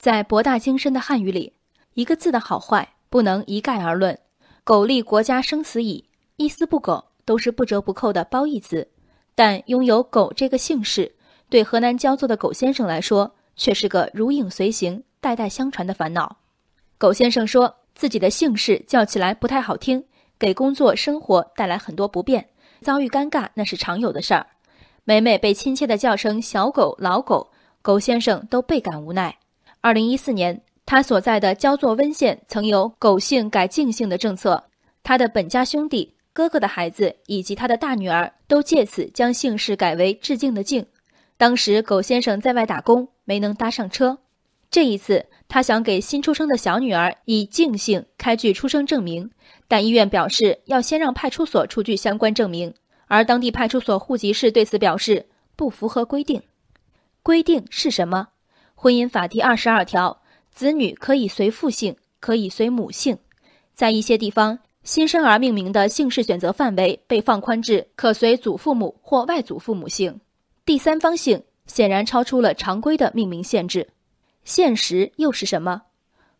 在博大精深的汉语里，一个字的好坏不能一概而论。苟利国家生死以，一丝不苟都是不折不扣的褒义词。但拥有苟这个姓氏，对河南焦作的苟先生来说，却是个如影随形、代代相传的烦恼。苟先生说自己的姓氏叫起来不太好听，给工作生活带来很多不便，遭遇尴尬那是常有的事儿。每每被亲切地叫成小狗、老狗，苟先生都倍感无奈。二零一四年，他所在的焦作温县曾有苟姓改靖姓的政策，他的本家兄弟、哥哥的孩子以及他的大女儿都借此将姓氏改为致敬的敬。当时苟先生在外打工，没能搭上车。这一次，他想给新出生的小女儿以敬姓开具出生证明，但医院表示要先让派出所出具相关证明，而当地派出所户籍室对此表示不符合规定。规定是什么？婚姻法第二十二条，子女可以随父姓，可以随母姓。在一些地方，新生儿命名的姓氏选择范围被放宽至可随祖父母或外祖父母姓。第三方姓显然超出了常规的命名限制。现实又是什么？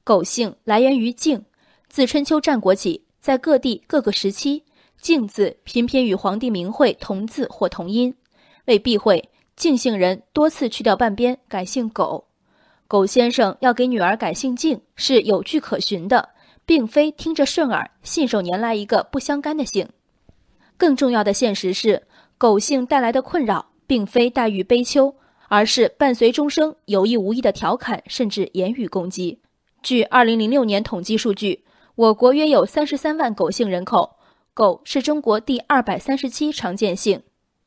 苟姓来源于敬，自春秋战国起，在各地各个时期，敬字频频与皇帝名讳同字或同音。为避讳，敬姓人多次去掉半边，改姓苟。苟先生要给女儿改姓静是有据可循的，并非听着顺耳，信手拈来一个不相干的姓。更重要的现实是，苟姓带来的困扰并非黛玉悲秋，而是伴随终生有意无意的调侃，甚至言语攻击。据二零零六年统计数据，我国约有三十三万狗姓人口，狗是中国第二百三十七常见姓。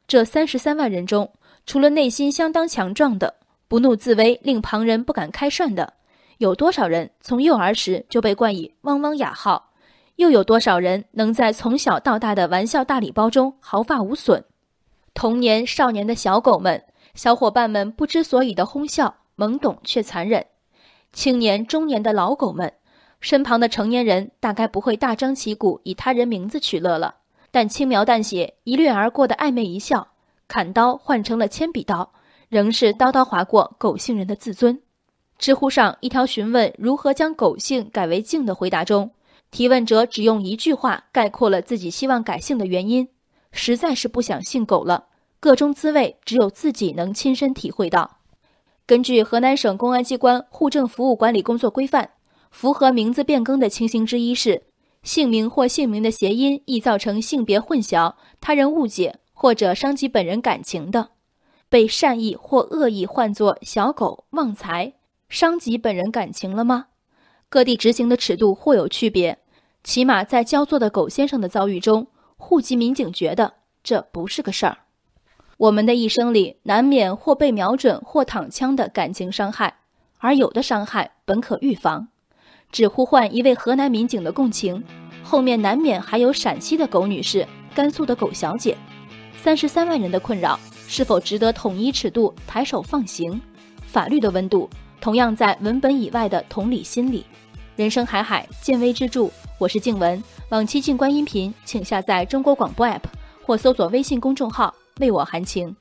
这三十三万人中，除了内心相当强壮的。不怒自威，令旁人不敢开涮的，有多少人从幼儿时就被冠以“汪汪”雅号？又有多少人能在从小到大的玩笑大礼包中毫发无损？童年、少年的小狗们，小伙伴们不知所以的哄笑，懵懂却残忍；青年、中年的老狗们，身旁的成年人大概不会大张旗鼓以他人名字取乐了，但轻描淡写、一掠而过的暧昧一笑，砍刀换成了铅笔刀。仍是刀刀划过狗姓人的自尊。知乎上一条询问如何将狗姓改为敬的回答中，提问者只用一句话概括了自己希望改姓的原因：实在是不想姓狗了，个中滋味只有自己能亲身体会到。根据河南省公安机关户政服务管理工作规范，符合名字变更的情形之一是，姓名或姓名的谐音易造成性别混淆、他人误解或者伤及本人感情的。被善意或恶意唤作小狗旺财，伤及本人感情了吗？各地执行的尺度或有区别，起码在焦作的狗先生的遭遇中，户籍民警觉得这不是个事儿。我们的一生里难免或被瞄准或躺枪的感情伤害，而有的伤害本可预防，只呼唤一位河南民警的共情，后面难免还有陕西的狗女士、甘肃的狗小姐，三十三万人的困扰。是否值得统一尺度抬手放行？法律的温度同样在文本以外的同理心理。人生海海，见微知著。我是静文，往期静观音频，请下载中国广播 app 或搜索微信公众号为我含情。